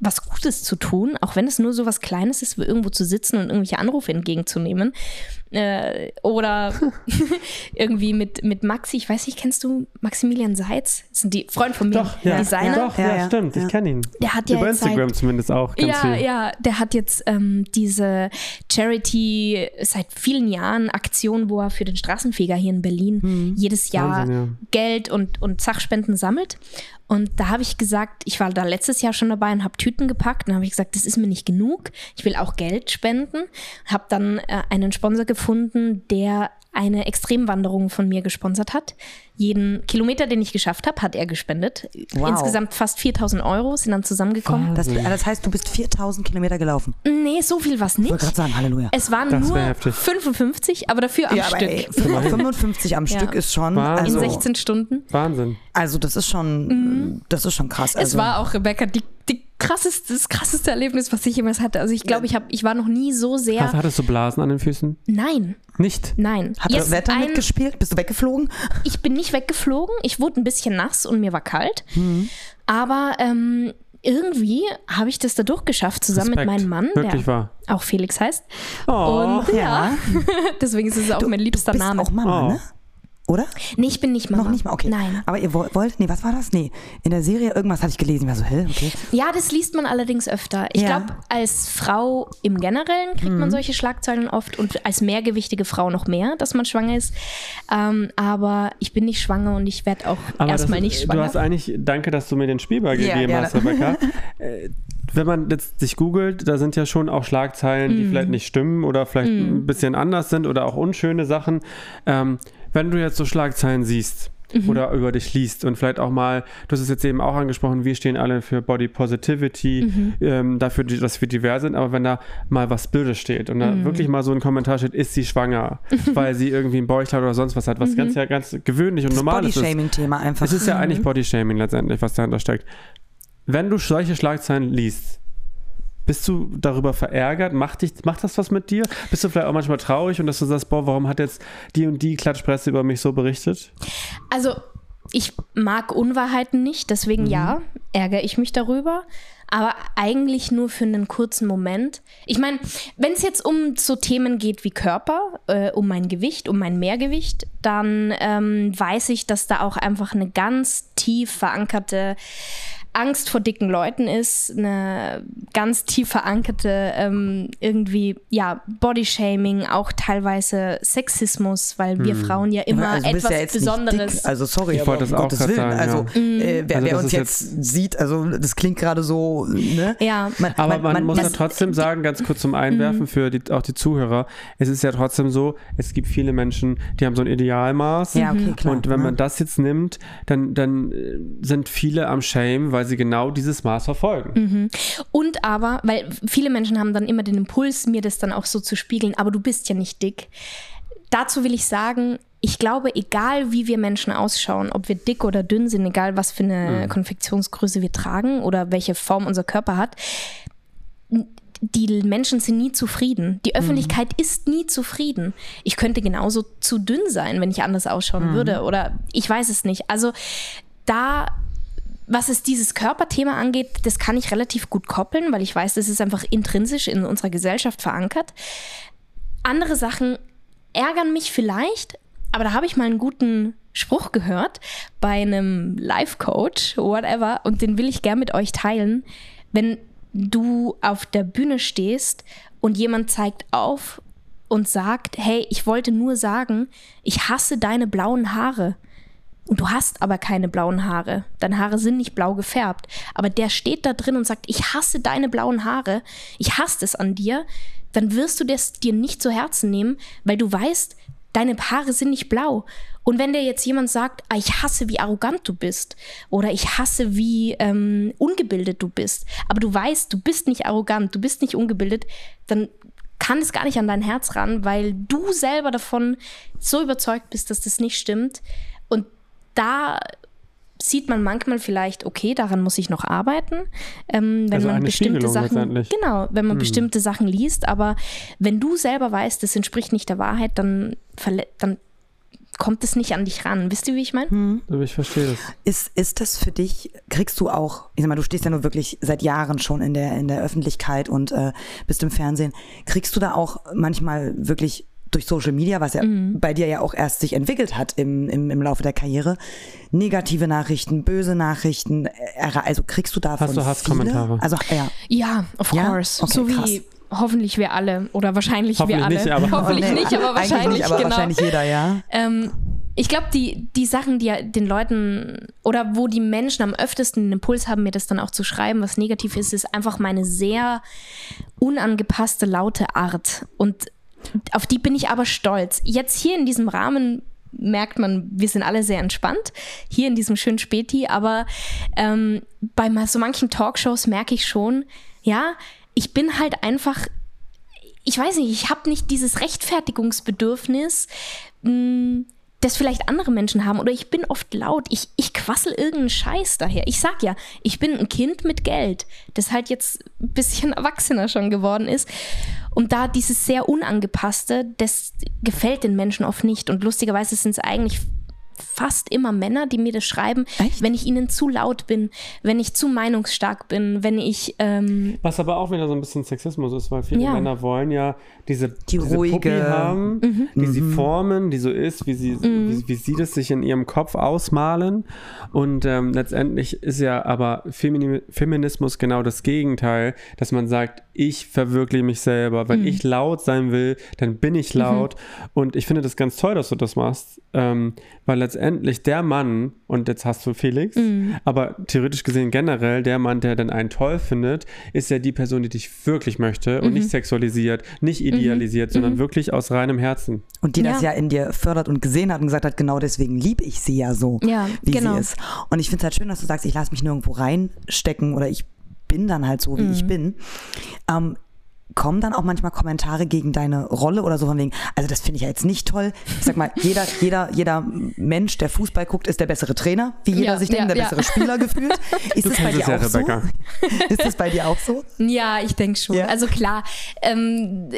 was Gutes zu tun, auch wenn es nur so was Kleines ist, wie irgendwo zu sitzen und irgendwelche Anrufe entgegenzunehmen. Äh, oder irgendwie mit, mit Maxi, ich weiß nicht, kennst du Maximilian Seitz? Das sind die Freund von mir, Doch, ja. Designer. Doch, ja, Ja, ja. stimmt. Ich Ja. kenne ihn. Der hat ja Über jetzt Instagram seit- zumindest auch ganz ja, viel. ja, der hat jetzt ähm, diese Charity seit vielen Jahren Aktion, wo er für den Straßenfeger hier in Berlin jedes Jahr Wahnsinn, ja. Geld und, und Sachspenden sammelt. Und da habe ich gesagt, ich war da letztes Jahr schon dabei und habe Tüten gepackt. Und habe ich gesagt, das ist mir nicht genug. Ich will auch Geld spenden. Habe dann äh, einen Sponsor gefunden, der eine Extremwanderung von mir gesponsert hat. Jeden Kilometer, den ich geschafft habe, hat er gespendet. Wow. Insgesamt fast 4000 Euro sind dann zusammengekommen. Das, das heißt, du bist 4000 Kilometer gelaufen. Nee, so viel war es Ich wollte nicht. gerade sagen, Halleluja. Es waren Das nur wär heftig. 55, aber dafür am ja, aber Stück. ey, 55 am Ja. Stück ist schon. Wahnsinn. in Also, 16 Stunden. Wahnsinn. also das ist schon, das ist schon krass. Mhm. Es Also, war auch, Rebecca, die, die krasseste, das krasseste Erlebnis, was ich jemals hatte. Also ich glaube, ich, hab, ich war noch nie so sehr. Hast, hattest du Blasen an den Füßen? Nein, Nicht. nein. Hat das Wetter ein- mitgespielt? Bist du weggeflogen? Ich bin nicht weggeflogen. Ich wurde ein bisschen nass und mir war kalt. Mhm. Aber ähm, irgendwie habe ich das da durchgeschafft, zusammen Respekt. mit meinem Mann, Wirklich der wahr. auch Felix heißt. Oh. und ja, deswegen ist es auch mein liebster du bist Name. auch Mama, Oh. ne? Oder? Nee, ich bin nicht Mama. Noch nicht mal, okay. Nein. Aber ihr woll- wollt, nee, was war das? Nee, in der Serie irgendwas hatte ich gelesen. Ich war so, hä, okay. Ja, das liest man allerdings öfter. Ich Ja. glaube, als Frau im Generellen kriegt Mhm. man solche Schlagzeilen oft und als mehrgewichtige Frau noch mehr, dass man schwanger ist. Ähm, aber ich bin nicht schwanger und ich werde auch erstmal nicht ist- schwanger. Du hast eigentlich, danke, dass du mir den Spielball Ja, gegeben gerne. hast, Rebecca. Äh, Wenn man jetzt sich googelt, da sind ja schon auch Schlagzeilen, Mhm. die vielleicht nicht stimmen oder vielleicht ein bisschen anders sind oder auch unschöne Sachen. Ähm, wenn du jetzt so Schlagzeilen siehst, Mhm. oder über dich liest und vielleicht auch mal, du hast es jetzt eben auch angesprochen, wir stehen alle für Body Positivity, Mhm. ähm, dafür, dass wir divers sind, aber wenn da mal was Bildes steht und Mhm. da wirklich mal so ein Kommentar steht, ist sie schwanger, weil sie irgendwie einen Bäuchlein oder sonst was hat, Mhm. was ganz ja ganz gewöhnlich und Das normal ist. Body-Shaming-Thema einfach. Es ist ja eigentlich Bodyshaming letztendlich, was dahinter steckt. Wenn du solche Schlagzeilen liest, bist du darüber verärgert? Macht, dich, macht das was mit dir? Bist du vielleicht auch manchmal traurig und dass du sagst, boah, warum hat jetzt die und die Klatschpresse über mich so berichtet? Also, ich mag Unwahrheiten nicht, deswegen Mhm. ja, ärgere ich mich darüber. Aber eigentlich nur für einen kurzen Moment. Ich meine, wenn es jetzt um so Themen geht wie Körper, äh, um mein Gewicht, um mein Mehrgewicht, dann ähm, weiß ich, dass da auch einfach eine ganz tief verankerte Angst vor dicken Leuten ist, eine ganz tief verankerte ähm, irgendwie, ja, Bodyshaming, auch teilweise Sexismus, weil wir Frauen ja immer also etwas ja jetzt Besonderes. Also sorry, Ich aber wollte das auch Gottes Willen. sagen, also ja. äh, wer, Also wer uns ist jetzt sieht, also das klingt gerade so, ne? Ja. Aber man, muss ja trotzdem sagen, ganz kurz zum Einwerfen für die, auch die Zuhörer, es ist ja trotzdem so, es gibt viele Menschen, die haben so ein Idealmaß. Ja, okay, klar, Und wenn ne? man das jetzt nimmt, dann, dann äh, sind viele am Shame, weil sie genau dieses Maß verfolgen. Und aber, weil viele Menschen haben dann immer den Impuls, mir das dann auch so zu spiegeln, aber du bist ja nicht dick. Dazu will ich sagen, ich glaube, egal wie wir Menschen ausschauen, ob wir dick oder dünn sind, egal was für eine Konfektionsgröße wir tragen oder welche Form unser Körper hat, die Menschen sind nie zufrieden. Die Öffentlichkeit ist nie zufrieden. Ich könnte genauso zu dünn sein, wenn ich anders ausschauen würde. Oder ich weiß es nicht. Also da, was es dieses Körperthema angeht, das kann ich relativ gut koppeln, weil ich weiß, das ist einfach intrinsisch in unserer Gesellschaft verankert. Andere Sachen ärgern mich vielleicht, aber da habe ich mal einen guten Spruch gehört bei einem Life-Coach, whatever, und den will ich gern mit euch teilen. wenn du auf der Bühne stehst und jemand zeigt auf und sagt, hey, ich wollte nur sagen, ich hasse deine blauen Haare. Und du hast aber keine blauen Haare. Deine Haare sind nicht blau gefärbt. Aber der steht da drin und sagt, ich hasse deine blauen Haare. Ich hasse es an dir. Dann wirst du das dir nicht zu Herzen nehmen, weil du weißt, deine Haare sind nicht blau. Und wenn dir jetzt jemand sagt, ah, ich hasse, wie arrogant du bist oder ich hasse, wie ähm, ungebildet du bist, aber du weißt, du bist nicht arrogant, du bist nicht ungebildet, dann kann es gar nicht an dein Herz ran, weil du selber davon so überzeugt bist, dass das nicht stimmt. Da sieht man manchmal vielleicht, okay, daran muss ich noch arbeiten, ähm, wenn Also man eine bestimmte Sachen, genau, wenn man bestimmte Sachen liest, aber wenn du selber weißt, das entspricht nicht der Wahrheit, dann, dann kommt es nicht an dich ran. Wisst ihr, wie ich meine? Aber ich verstehe das. Ist, ist das für dich, kriegst du auch, ich sag mal, du stehst ja nur wirklich seit Jahren schon in der, in der Öffentlichkeit und äh, bist im Fernsehen. Kriegst du da auch manchmal wirklich durch Social Media, was ja Mhm. bei dir ja auch erst sich entwickelt hat im, im, im Laufe der Karriere, negative Nachrichten, böse Nachrichten, äh, also kriegst du davon Hast du Hasskommentare? Also ja, Ja, of Ja? course. Okay, so wie hoffentlich wir alle oder wahrscheinlich wir alle. nicht, aber- hoffentlich nicht, aber wahrscheinlich nicht, aber genau. wahrscheinlich jeder, ja. Ähm, ich glaube, die, die Sachen, die den Leuten oder wo die Menschen am öftesten den Impuls haben, mir das dann auch zu schreiben, was negativ ist, ist einfach meine sehr unangepasste, laute Art. Und auf die bin ich aber stolz. Jetzt hier in diesem Rahmen merkt man, wir sind alle sehr entspannt, hier in diesem schönen Späti, aber ähm, bei so manchen Talkshows merke ich schon, ja, ich bin halt einfach ich weiß nicht, ich habe nicht dieses Rechtfertigungsbedürfnis, mh, das vielleicht andere Menschen haben. Oder ich bin oft laut. Ich, ich quassel irgendeinen Scheiß daher. Ich sag ja, ich bin ein Kind mit Geld, das halt jetzt ein bisschen erwachsener schon geworden ist. Und da dieses sehr Unangepasste, das gefällt den Menschen oft nicht. Und lustigerweise sind es eigentlich fast immer Männer, die mir das schreiben, Echt? wenn ich ihnen zu laut bin, wenn ich zu meinungsstark bin, wenn ich ähm, Was aber auch wieder so ein bisschen Sexismus ist, weil viele Ja. Männer wollen ja diese, Die diese ruhige- Puppe haben, die sie Mhm. formen, die so ist, wie sie, wie, wie sie das sich in ihrem Kopf ausmalen. Und ähm, letztendlich ist ja aber Femini Feminismus genau das Gegenteil, dass man sagt, ich verwirkliche mich selber. Mhm. Wenn ich laut sein will, dann bin ich laut. Und ich finde das ganz toll, dass du das machst, ähm, weil letztendlich der Mann, und jetzt hast du Felix, Mhm. aber theoretisch gesehen generell, der Mann, der dann einen toll findet, ist ja die Person, die dich wirklich möchte und Mhm. nicht sexualisiert, nicht idealisiert, sondern wirklich aus reinem Herzen. Und die das Ja. ja in dir fördert und gesehen hat und gesagt hat, genau deswegen liebe ich sie ja so, Ja, wie genau. sie ist. Und ich finde es halt schön, dass du sagst, ich lasse mich nirgendwo reinstecken oder ich bin dann halt so, wie Mhm. ich bin. Ähm, kommen dann auch manchmal Kommentare gegen deine Rolle oder so von wegen, also das finde ich ja jetzt nicht toll. Ich sag mal, jeder, jeder, jeder Mensch, der Fußball guckt, ist der bessere Trainer, wie jeder Ja, sich denkt, ja, der ja. bessere Spieler gefühlt. Ist Du es bei dir es ja, auch Rebecca. so? Ist es bei dir auch so? Ja, ich denke schon. Ja? Also klar, ähm,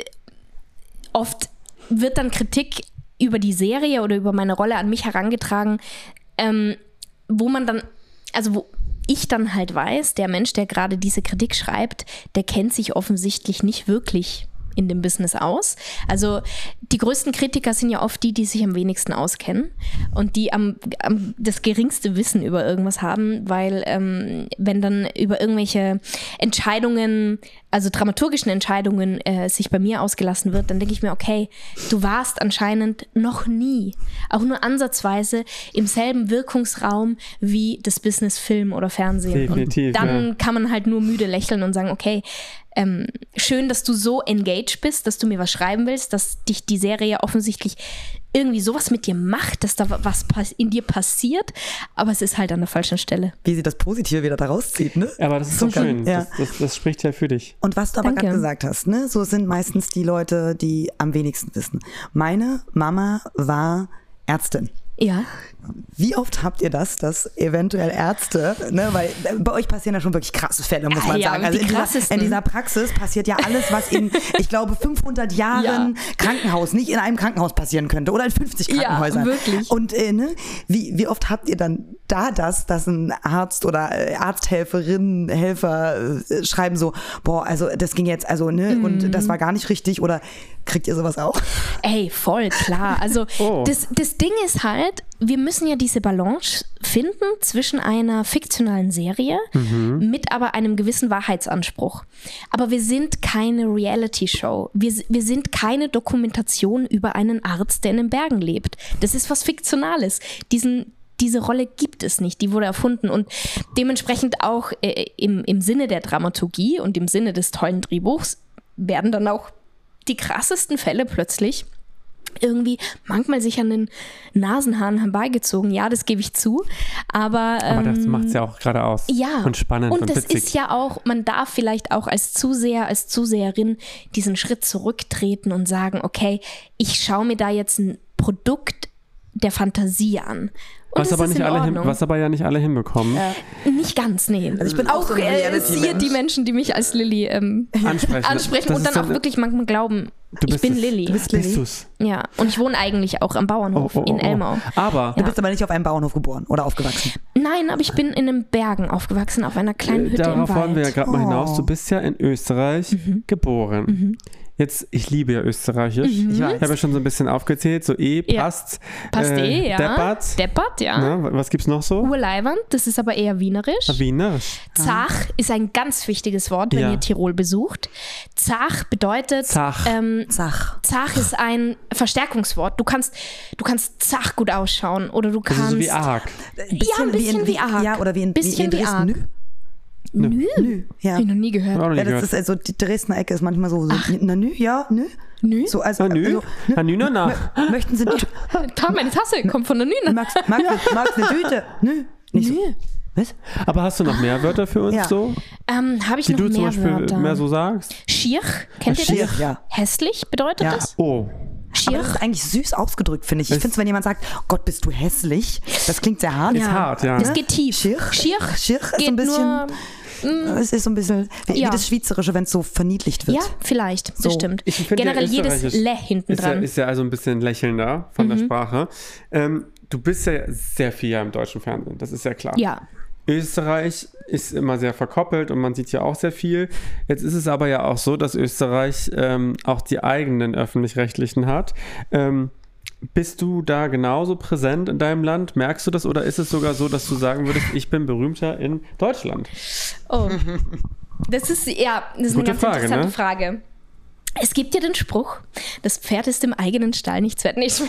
oft wird dann Kritik über die Serie oder über meine Rolle an mich herangetragen, ähm, wo man dann, also wo ich dann halt weiß, der Mensch, der gerade diese Kritik schreibt, der kennt sich offensichtlich nicht wirklich in dem Business aus. Also die größten Kritiker sind ja oft die, die sich am wenigsten auskennen und die am, am das geringste Wissen über irgendwas haben, weil ähm, wenn dann über irgendwelche Entscheidungen, also dramaturgischen Entscheidungen äh, sich bei mir ausgelassen wird, dann denke ich mir, okay, du warst anscheinend noch nie, auch nur ansatzweise im selben Wirkungsraum wie das Business Film oder Fernsehen. Definitiv, und dann ja. kann man halt nur müde lächeln und sagen, okay, ähm, schön, dass du so engaged bist, dass du mir was schreiben willst, dass dich die Serie offensichtlich irgendwie sowas mit dir macht, dass da was in dir passiert, aber es ist halt an der falschen Stelle. Wie sie das Positive wieder daraus zieht, ne? Aber das ist so schön. Ja. Das, das, das spricht ja für dich. Und was du aber gerade gesagt hast, ne, so sind meistens die Leute, die am wenigsten wissen. Meine Mama war Ärztin. Ja. Wie oft habt ihr das, dass eventuell Ärzte, ne, weil äh, bei euch passieren ja schon wirklich krasse Fälle, muss man ja, sagen. Also die in dieser, in dieser Praxis passiert ja alles, was in, ich glaube, 500 Jahren Krankenhaus nicht in einem Krankenhaus passieren könnte oder in 50 Ja, Krankenhäusern. wirklich. Und äh, ne, wie, wie oft habt ihr dann da das, dass ein Arzt oder äh, Arzthelferin, Helfer äh, schreiben so, boah, also das ging jetzt, also ne, Mhm. und das war gar nicht richtig oder kriegt ihr sowas auch? Ey, voll klar. Also Oh. das, das Ding ist halt, wir müssen ja diese Balance finden zwischen einer fiktionalen Serie mit aber einem gewissen Wahrheitsanspruch. Aber wir sind keine Reality-Show. Wir, wir sind keine Dokumentation über einen Arzt, der in den Bergen lebt. Das ist was Fiktionales. Diesen, diese Rolle gibt es nicht, die wurde erfunden und dementsprechend auch äh, im, im Sinne der Dramaturgie und im Sinne des tollen Drehbuchs werden dann auch die krassesten Fälle plötzlich irgendwie manchmal sich an den Nasenhaaren herbeigezogen. Ja, das gebe ich zu. Aber, Aber das ähm, macht es ja auch gerade aus. ja. Und spannend und, und das witzig. ist ja auch, man darf vielleicht auch als Zuseher, als Zuseherin diesen Schritt zurücktreten und sagen, okay, ich schaue mir da jetzt ein Produkt der Fantasie an. Und was das aber, nicht alle hin, was aber ja nicht alle hinbekommen. Nicht ganz, nee. Also ich bin auch so ein äh, die Menschen, die mich als Lilly ähm, Ansprechen. ansprechen und dann so auch wirklich manchmal glauben, ich bist bin es. Lilly. Du bist Bist Lilly. du's? Ja, und ich wohne eigentlich auch am Bauernhof in Elmau. Aber Du bist aber nicht auf einem Bauernhof geboren oder aufgewachsen. Nein, aber ich bin in den Bergen aufgewachsen, auf einer kleinen Hütte Darauf im Wald. wollen wir ja gerade mal Oh. hinaus. Du bist ja in Österreich Mhm. geboren. Jetzt, ich liebe ja Österreichisch. Ich weiß. habe ja schon so ein bisschen aufgezählt, so eh, Mhm. Ja. passt. Passt eh, ja. Deppert. Deppert, ja. Na, was gibt's noch so? Urleiwand, das ist aber eher wienerisch. Wienerisch. Zach ist ein ganz wichtiges Wort, wenn Ja. ihr Tirol besucht. Zach bedeutet, Zach. Ähm, Sach. Zach ist ein Verstärkungswort. Du kannst, du kannst zach gut ausschauen oder du Das kannst. ist so wie arg. Ja, ein bisschen wie arg. Ja, oder wie in, Bisschen wie in wie arg. Dresden. Nü. Nü. Ja. Hab ich noch nie gehört. Noch nie Ja, das gehört. ist also die Dresdner Ecke ist manchmal so, so na nü, ja, nü. Nü? So, also, Ah, nü? also Ah, nü, na, na. mö- möchten Sie nicht, Da, meine Tasse kommt von der Nüne. magst, magst, magst eine Tüte? Nü. Nicht so. Nü. Was? Aber hast du noch mehr Wörter für uns Ja. so? Ähm, Habe ich Die noch du zum mehr Beispiel Wörter? mehr so sagst? Schier, kennt ihr Schier, das? ja. Hässlich bedeutet Ja. das? Oh. Aber Schier. das ist eigentlich süß ausgedrückt, finde ich. Ich finde es, wenn jemand sagt, oh Gott, bist du hässlich, das klingt sehr hart. Ist hart, ja. Das geht tief. Schier? Schier, Schier ist geht so ein bisschen, nur. es ist so ein bisschen wie, Ja. das Schweizerische, wenn es so verniedlicht wird. Ja, vielleicht. So. Das stimmt. Ich finde Generell ja, jedes Le hinten ist ja, dran. Mhm. ist ja also ein bisschen lächelnder von der Sprache. Ähm, du bist ja sehr viel ja im deutschen Fernsehen, das ist ja klar. ja. Österreich ist immer sehr verkoppelt und man sieht ja auch sehr viel. Jetzt ist es aber ja auch so, dass Österreich ähm, auch die eigenen öffentlich-rechtlichen hat. Ähm, bist du da genauso präsent in deinem Land? Merkst du das oder ist es sogar so, dass du sagen würdest, ich bin berühmter in Deutschland? Oh. Das ist, ja, das ist Gute eine ganz Frage, interessante ne? Frage. Es gibt ja den Spruch, das Pferd ist im eigenen Stall nichts wert. Nee, ich-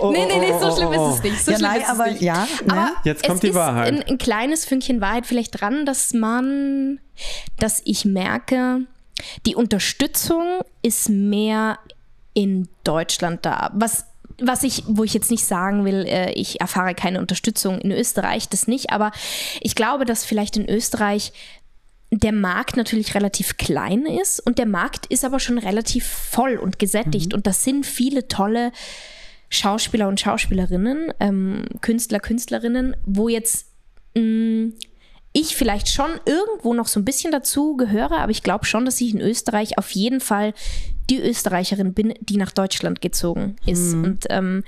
oh, nee, nee, nee, oh, so oh, schlimm oh, ist es nicht. So Ja, schlimm nein, ist es aber nicht. ja, ne? Aber Jetzt kommt es die ist Wahrheit. Ein, ein kleines Fünkchen Wahrheit vielleicht dran, dass man, dass ich merke, die Unterstützung ist mehr in Deutschland da. Was was ich, wo ich jetzt nicht sagen will, äh, ich erfahre keine Unterstützung in Österreich, das nicht, aber ich glaube, dass vielleicht in Österreich der Markt natürlich relativ klein ist und der Markt ist aber schon relativ voll und gesättigt und das sind viele tolle Schauspieler und Schauspielerinnen, ähm, Künstler, Künstlerinnen, wo jetzt mh, ich vielleicht schon irgendwo noch so ein bisschen dazu gehöre, aber ich glaube schon, dass ich in Österreich auf jeden Fall die Österreicherin bin, die nach Deutschland gezogen ist. Und ähm,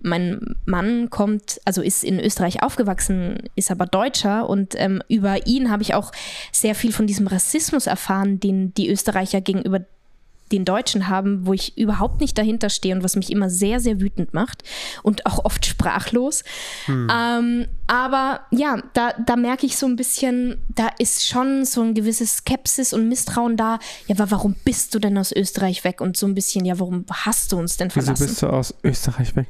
mein Mann kommt, also ist in Österreich aufgewachsen, ist aber Deutscher und ähm, über ihn habe ich auch sehr viel von diesem Rassismus erfahren, den die Österreicher gegenüber den Deutschen haben, wo ich überhaupt nicht dahinter stehe und was mich immer sehr, sehr wütend macht und auch oft sprachlos. Ähm, aber ja, da, da merke ich so ein bisschen, da ist schon so ein gewisses Skepsis und Misstrauen da. Ja, aber warum bist du denn aus Österreich weg? Und so ein bisschen, ja, warum hast du uns denn Wieso verlassen? bist du aus Österreich weg?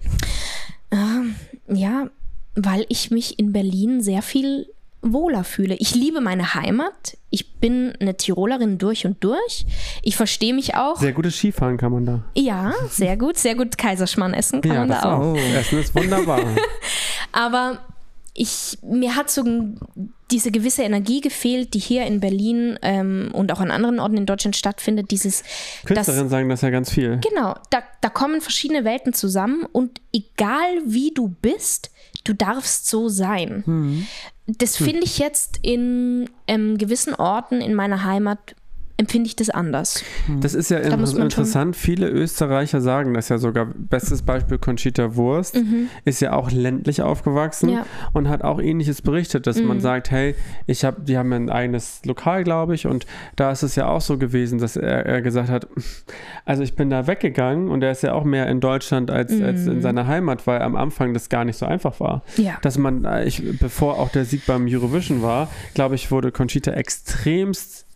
Ja, weil ich mich in Berlin sehr viel wohler fühle. Ich liebe meine Heimat. Ich bin eine Tirolerin durch und durch. Ich verstehe mich auch. Sehr gutes Skifahren kann man da. Ja, sehr gut. Sehr gut Kaiserschmarrn essen kann ja, man das da auch. auch. Essen ist wunderbar. Aber ich, mir hat so diese gewisse Energie gefehlt, die hier in Berlin ähm, und auch an anderen Orten in Deutschland stattfindet. Dieses, Künstlerinnen sagen das ja ganz viel. genau, da, da kommen verschiedene Welten zusammen und egal wie du bist, du darfst so sein. Das finde ich jetzt in ähm, gewissen Orten in meiner Heimat empfinde ich das anders. Das ist ja Da man interessant. Viele Österreicher sagen das ja sogar. Bestes Beispiel Conchita Wurst ist ja auch ländlich aufgewachsen Ja. und hat auch ähnliches berichtet, dass man sagt, hey, ich habe, die haben ein eigenes Lokal, glaube ich, und da ist es ja auch so gewesen, dass er, er gesagt hat, also ich bin da weggegangen und er ist ja auch mehr in Deutschland als, als in seiner Heimat, weil am Anfang das gar nicht so einfach war. Ja. Dass man, äh, ich, bevor auch der Sieg beim Eurovision war, glaube ich, wurde Conchita extremst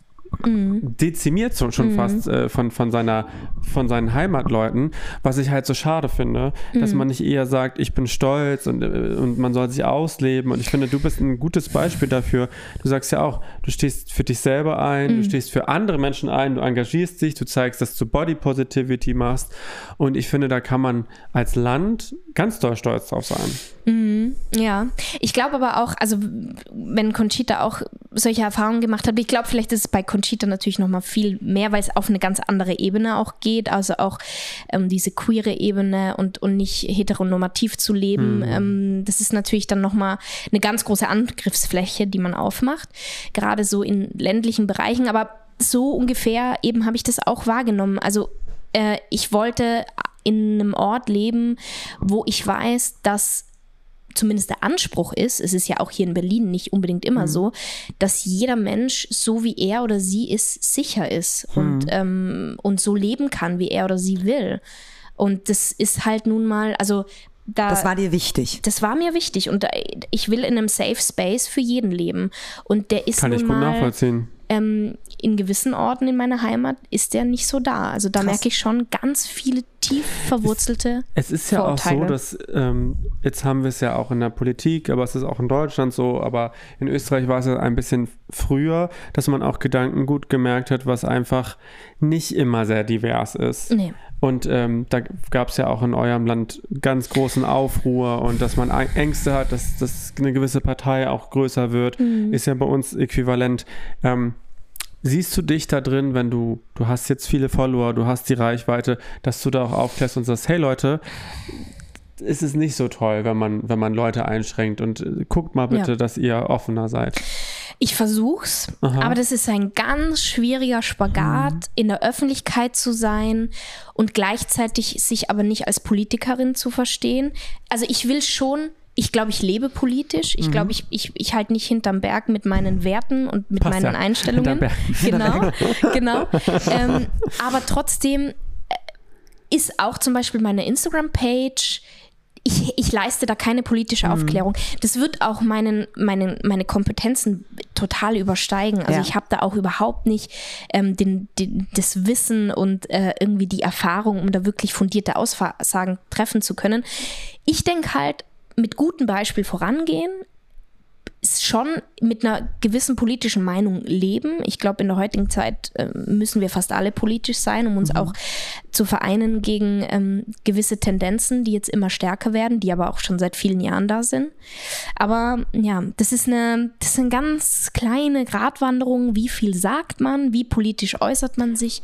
dezimiert so, schon fast äh, von, von, seiner, von seinen Heimatleuten, was ich halt so schade finde, dass man nicht eher sagt, ich bin stolz und, äh, und man soll sich ausleben. Und ich finde, du bist ein gutes Beispiel dafür. Du sagst ja auch, du stehst für dich selber ein, du stehst für andere Menschen ein, du engagierst dich, du zeigst, dass du Body Positivity machst. Und ich finde, da kann man als Land ganz doll stolz drauf sein. Ja, ich glaube aber auch, also wenn Conchita auch solche Erfahrungen gemacht hat, ich glaube, vielleicht ist es bei Conchita natürlich nochmal viel mehr, weil es auf eine ganz andere Ebene auch geht, also auch ähm, diese queere Ebene und, und nicht heteronormativ zu leben. Ähm, das ist natürlich dann nochmal eine ganz große Angriffsfläche, die man aufmacht, gerade so in ländlichen Bereichen, aber so ungefähr eben habe ich das auch wahrgenommen. Also äh, ich wollte in einem Ort leben, wo ich weiß, dass zumindest der Anspruch ist, es ist ja auch hier in Berlin nicht unbedingt immer so, dass jeder Mensch, so wie er oder sie ist, sicher ist und, ähm, und so leben kann, wie er oder sie will. Und das ist halt nun mal, also da. Das war dir wichtig. das war mir wichtig und äh, ich will in einem Safe Space für jeden leben. Und der ist Kann nun ich gut mal nachvollziehen. ähm, in gewissen Orten in meiner Heimat ist der nicht so da. Also da Krass. merke ich schon ganz viele tief verwurzelte Es ist ja auch so, Vorurteile. dass ähm, jetzt haben wir es ja auch in der Politik, aber es ist auch in Deutschland so, aber in Österreich war es ja ein bisschen früher, dass man auch Gedankengut gemerkt hat, was einfach nicht immer sehr divers ist. Nee. Und ähm, da gab es ja auch in eurem Land ganz großen Aufruhr und dass man Ängste hat, dass, dass eine gewisse Partei auch größer wird, ist ja bei uns äquivalent. Ähm, Siehst du dich da drin, wenn du, du hast jetzt viele Follower, du hast die Reichweite, dass du da auch aufklärst und sagst, hey Leute, ist es nicht so toll, wenn man, wenn man Leute einschränkt und äh, guckt mal bitte, Ja. dass ihr offener seid. Ich versuch's, Aha. aber das ist ein ganz schwieriger Spagat, in der Öffentlichkeit zu sein und gleichzeitig sich aber nicht als Politikerin zu verstehen. Also ich will schon, ich glaube, ich lebe politisch. Ich glaube, ich, ich, ich halte nicht hinterm Berg mit meinen Werten und mit Passt meinen ja. Einstellungen. Hinterm Genau, genau. ähm, aber trotzdem äh, ist auch zum Beispiel meine Instagram-Page. Ich, ich leiste da keine politische Aufklärung. Das wird auch meinen, meinen, meine Kompetenzen total übersteigen. Also Ja. ich habe da auch überhaupt nicht ähm, den, den, das Wissen und äh, irgendwie die Erfahrung, um da wirklich fundierte Aussagen treffen zu können. Ich denke halt, mit gutem Beispiel vorangehen, schon mit einer gewissen politischen Meinung leben. Ich glaube, in der heutigen Zeit äh, müssen wir fast alle politisch sein, um uns auch zu vereinen gegen ähm, gewisse Tendenzen, die jetzt immer stärker werden, die aber auch schon seit vielen Jahren da sind. Aber ja, das ist eine, das ist eine ganz kleine Gratwanderung. Wie viel sagt man? Wie politisch äußert man sich?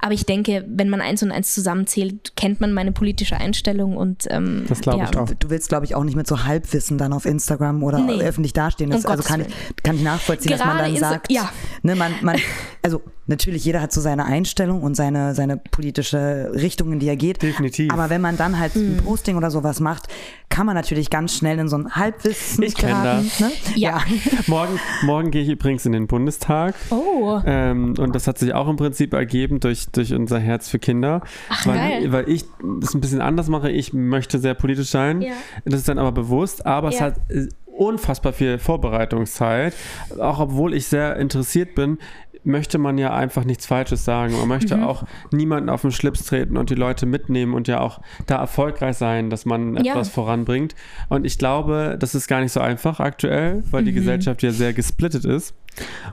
Aber ich denke, wenn man eins und eins zusammenzählt, kennt man meine politische Einstellung und ähm, Das glaube ja, ich auch. Du willst, glaube ich, auch nicht mit so Halbwissen dann auf Instagram oder Nee. öffentlich dastehen. Das, Um also kann ich, kann ich nachvollziehen, dass man Gerade dann sagt, ja. ne, man, man, also natürlich, jeder hat so seine Einstellung und seine, seine politische Richtung, in die er geht. Definitiv. Aber wenn man dann halt Mhm. ein Posting oder sowas macht, kann man natürlich ganz schnell in so ein Halbwissen Ich kenn geraten. Ne? Ja. Morgen, morgen gehe ich übrigens in den Bundestag. Oh. Ähm, und das hat sich auch im Prinzip ergeben durch, durch unser Herz für Kinder. Ach, weil, geil. weil ich das ein bisschen anders mache. Ich möchte sehr politisch sein. Ja. Das ist dann aber bewusst. Aber es Ja. hat äh, unfassbar viel Vorbereitungszeit. Auch obwohl ich sehr interessiert bin, möchte man ja einfach nichts Falsches sagen. Man möchte Mhm. auch niemanden auf den Schlips treten und die Leute mitnehmen und ja auch da erfolgreich sein, dass man Ja. etwas voranbringt. Und ich glaube, das ist gar nicht so einfach aktuell, weil Mhm. die Gesellschaft ja sehr gesplittet ist.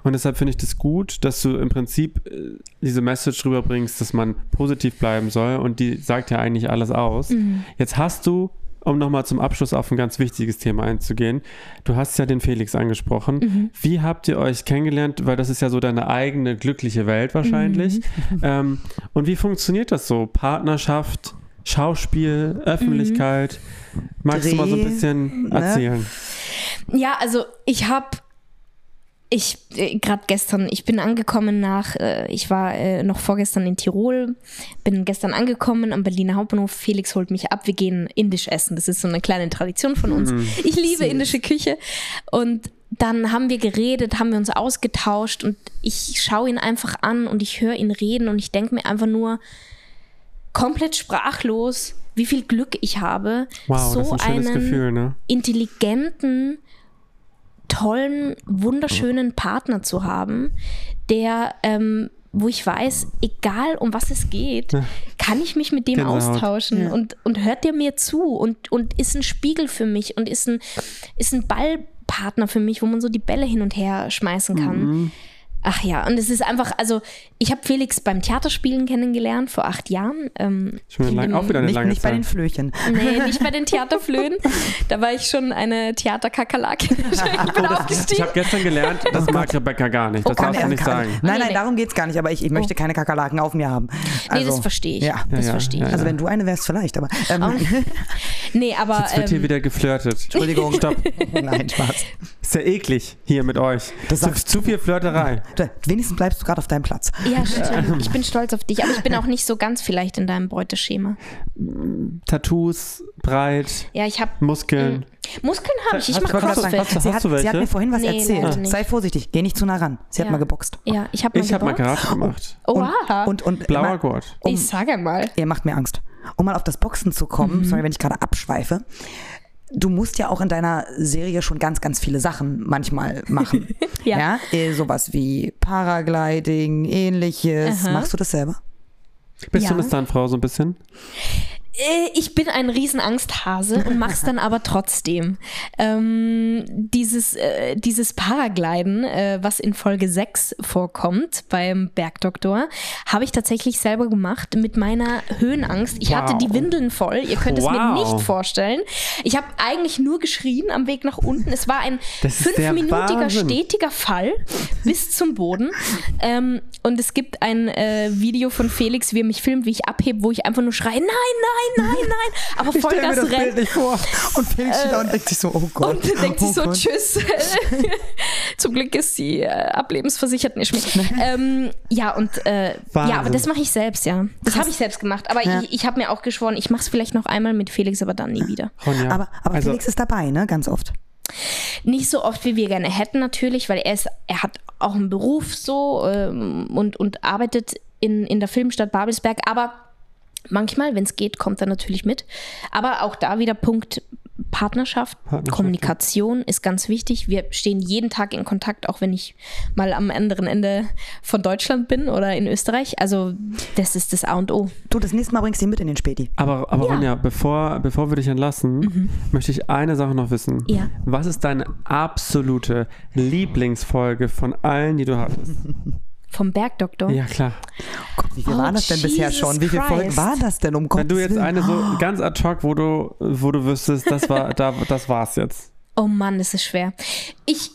Und deshalb finde ich das gut, dass du im Prinzip äh, diese Message rüberbringst, dass man positiv bleiben soll. Und die sagt ja eigentlich alles aus. Mhm. Jetzt hast du, um nochmal zum Abschluss auf ein ganz wichtiges Thema einzugehen, du hast ja den Felix angesprochen. Mhm. Wie habt ihr euch kennengelernt? Weil das ist ja so deine eigene glückliche Welt wahrscheinlich. Mhm. Ähm, und wie funktioniert das so? Partnerschaft, Schauspiel, Öffentlichkeit? Magst du mal so ein Dreh, bisschen ne? erzählen? Ja, also ich habe Ich, äh, gerade gestern, ich bin angekommen nach, äh, ich war äh, noch vorgestern in Tirol, bin gestern angekommen am Berliner Hauptbahnhof. Felix holt mich ab, wir gehen indisch essen. Das ist so eine kleine Tradition von uns. Ich liebe indische Küche. Und dann haben wir geredet, haben wir uns ausgetauscht und ich schaue ihn einfach an und ich höre ihn reden und ich denke mir einfach nur komplett sprachlos, wie viel Glück ich habe, Wow, so das ist ein einen Gefühl, ne? intelligenten, tollen, wunderschönen Partner zu haben, der, ähm, wo ich weiß, egal um was es geht, kann ich mich mit dem Gänsehaut. austauschen und, und hört der mir zu und, und ist ein Spiegel für mich und ist ein, ist ein Ballpartner für mich, wo man so die Bälle hin und her schmeißen kann. Mhm. Ach ja, und es ist einfach, also ich habe Felix beim Theaterspielen kennengelernt vor acht Jahren. Ähm, Schon lang, dem- auch wieder eine Nicht, lange nicht bei Zeit. den Flöchen. Nee, nicht bei den Theaterflöhen. Da war ich schon eine Theaterkakerlake. Ich bin Ich habe gestern gelernt, das mag Rebecca gar nicht. Das Kann darfst du nicht sagen. Nein, Nee, nein, nee. darum geht es gar nicht, aber ich, ich möchte keine Kakerlaken auf mir haben. nee, Also, das verstehe ich. Ja. Das Ja, ja, verstehe ich. ja, Also wenn du eine wärst, vielleicht, aber ähm, Nee, aber Jetzt wird hier ähm, wieder geflirtet. Entschuldigung. Stopp. Nein, Spaß. Ist ja eklig hier mit euch. Das sagst zu viel Flirterei. Wenigstens bleibst du gerade auf deinem Platz. ja, stimmt. Ich bin stolz auf dich, aber ich bin auch nicht so ganz vielleicht in deinem Beuteschema. Tattoos, breit, Ja, ich habe Muskeln. Muskeln habe ich. Ich mache du- Crossfit. hast du- Sie hat, du sie hat mir vorhin was Nee, erzählt. nicht. Sei vorsichtig, geh nicht zu nah ran. Sie hat Ja. mal geboxt. Ja, ich habe mal Ich habe mal. Karate gemacht. Oha. Und, und Blauer mal, Gurt. ich sage mal. Ihr macht mir Angst. Um mal auf das Boxen zu kommen, sorry, wenn ich gerade abschweife. Du musst ja auch in deiner Serie schon ganz, ganz viele Sachen manchmal machen. Ja. Äh, sowas wie Paragliding, ähnliches. Aha. Machst du das selber? Bist Ja. du eine Stuntfrau so ein bisschen? Äh, Ich bin ein Riesenangsthase und mach's dann aber trotzdem. Ähm, dieses, äh, dieses Paragliden, äh, was in Folge 6 vorkommt beim Bergdoktor, habe ich tatsächlich selber gemacht mit meiner Höhenangst. Ich hatte Wow. die Windeln voll. Ihr könnt es mir Wow. nicht vorstellen. Ich habe eigentlich nur geschrien am Weg nach unten. Es war ein fünfminütiger, stetiger Fall bis zum Boden. Ähm, und es gibt ein äh, Video von Felix, wie er mich filmt, wie ich abhebe, wo ich einfach nur schreie, nein, nein, nein, nein, aber Ich stell mir Vollgas das Bild rennen. nicht vor. Und Felix steht da und denkt sich so, oh Gott. Und denkt sich oh so, Gott. tschüss. Zum Glück ist sie äh, ablebensversichert nicht mehr. ähm, ja, und äh, ja, aber das mache ich selbst, ja. Das habe ich selbst gemacht. Aber Ja. ich, ich habe mir auch geschworen, ich mache es vielleicht noch einmal mit Felix, aber dann nie wieder. Ronja. Aber, aber also, Felix ist dabei, ne? Ganz oft. Nicht so oft, wie wir gerne hätten, natürlich, weil er ist, er hat auch einen Beruf so ähm, und, und arbeitet in, in der Filmstadt Babelsberg, aber manchmal, wenn es geht, kommt er natürlich mit. Aber auch da wieder Punkt Partnerschaft, Partnerschaft, Kommunikation ist ganz wichtig. Wir stehen jeden Tag in Kontakt, auch wenn ich mal am anderen Ende von Deutschland bin oder in Österreich. Also das ist das A und O. Du, das nächste Mal bringst du ihn mit in den Späti. aber, aber Ja. Ronja, bevor, bevor wir dich entlassen, möchte ich eine Sache noch wissen. Ja. Was ist deine absolute Lieblingsfolge von allen, die du hattest? Vom Bergdoktor. Ja, klar. Gott, wie viel Oh, waren das denn bisher Jesus schon? Wie viele Folgen waren das denn um Gottes Wenn du jetzt Willen? eine so ganz ad hoc, wo du, wo du wüsstest, das war, da, das war's jetzt. Oh Mann, das ist schwer. Ich,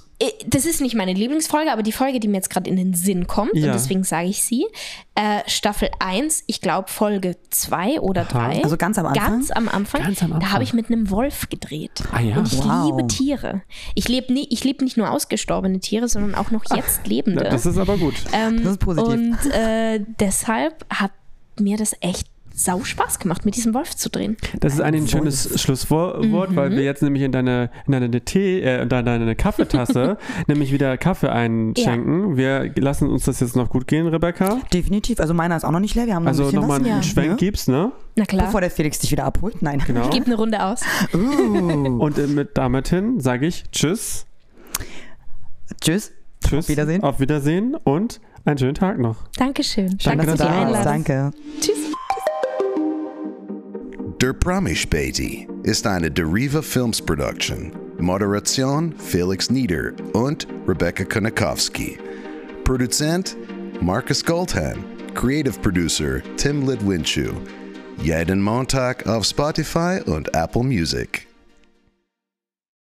das ist nicht meine Lieblingsfolge, aber die Folge, die mir jetzt gerade in den Sinn kommt, Ja. und deswegen sage ich sie, äh, Staffel 1, ich glaube Folge 2 oder 3. Also ganz am Anfang? Ganz am Anfang. Ganz am Da Anfang. habe ich mit einem Wolf gedreht. Ah ja? Und ich Wow. liebe Tiere. Ich lebe nie, ich lieb nicht nur ausgestorbene Tiere, sondern auch noch jetzt lebende. Das ist aber gut. Ähm, Das ist positiv. Und äh, deshalb hat mir das echt sau Spaß gemacht, mit diesem Wolf zu drehen. Das ist eigentlich ein schönes Schlusswort, weil wir jetzt nämlich in deine, in deine Tee, äh, in deine Kaffeetasse nämlich wieder Kaffee einschenken. Wir lassen uns das jetzt noch gut gehen, Rebecca. Definitiv. Also meiner ist auch noch nicht leer. Wir haben noch Also ein bisschen nochmal einen Ja. Schwenk Ja. gibst, ne? Na klar. Bevor der Felix dich wieder abholt. Nein. Genau. Gib eine Runde aus. Uh. Und äh, mit damit hin sage ich Tschüss. Tschüss. Tschüss. Auf Wiedersehen. Auf Wiedersehen und einen schönen Tag noch. Dankeschön. Danke, Danke für dass die du da warst. Danke. Tschüss. Der Promispäti ist eine Deriva Films Production. Moderation Felix Nieder und Rebecca Konakowski. Produzent Marcus Goldhan. Creative Producer Tim Lidwinchu. Jeden Montag auf Spotify und Apple Music.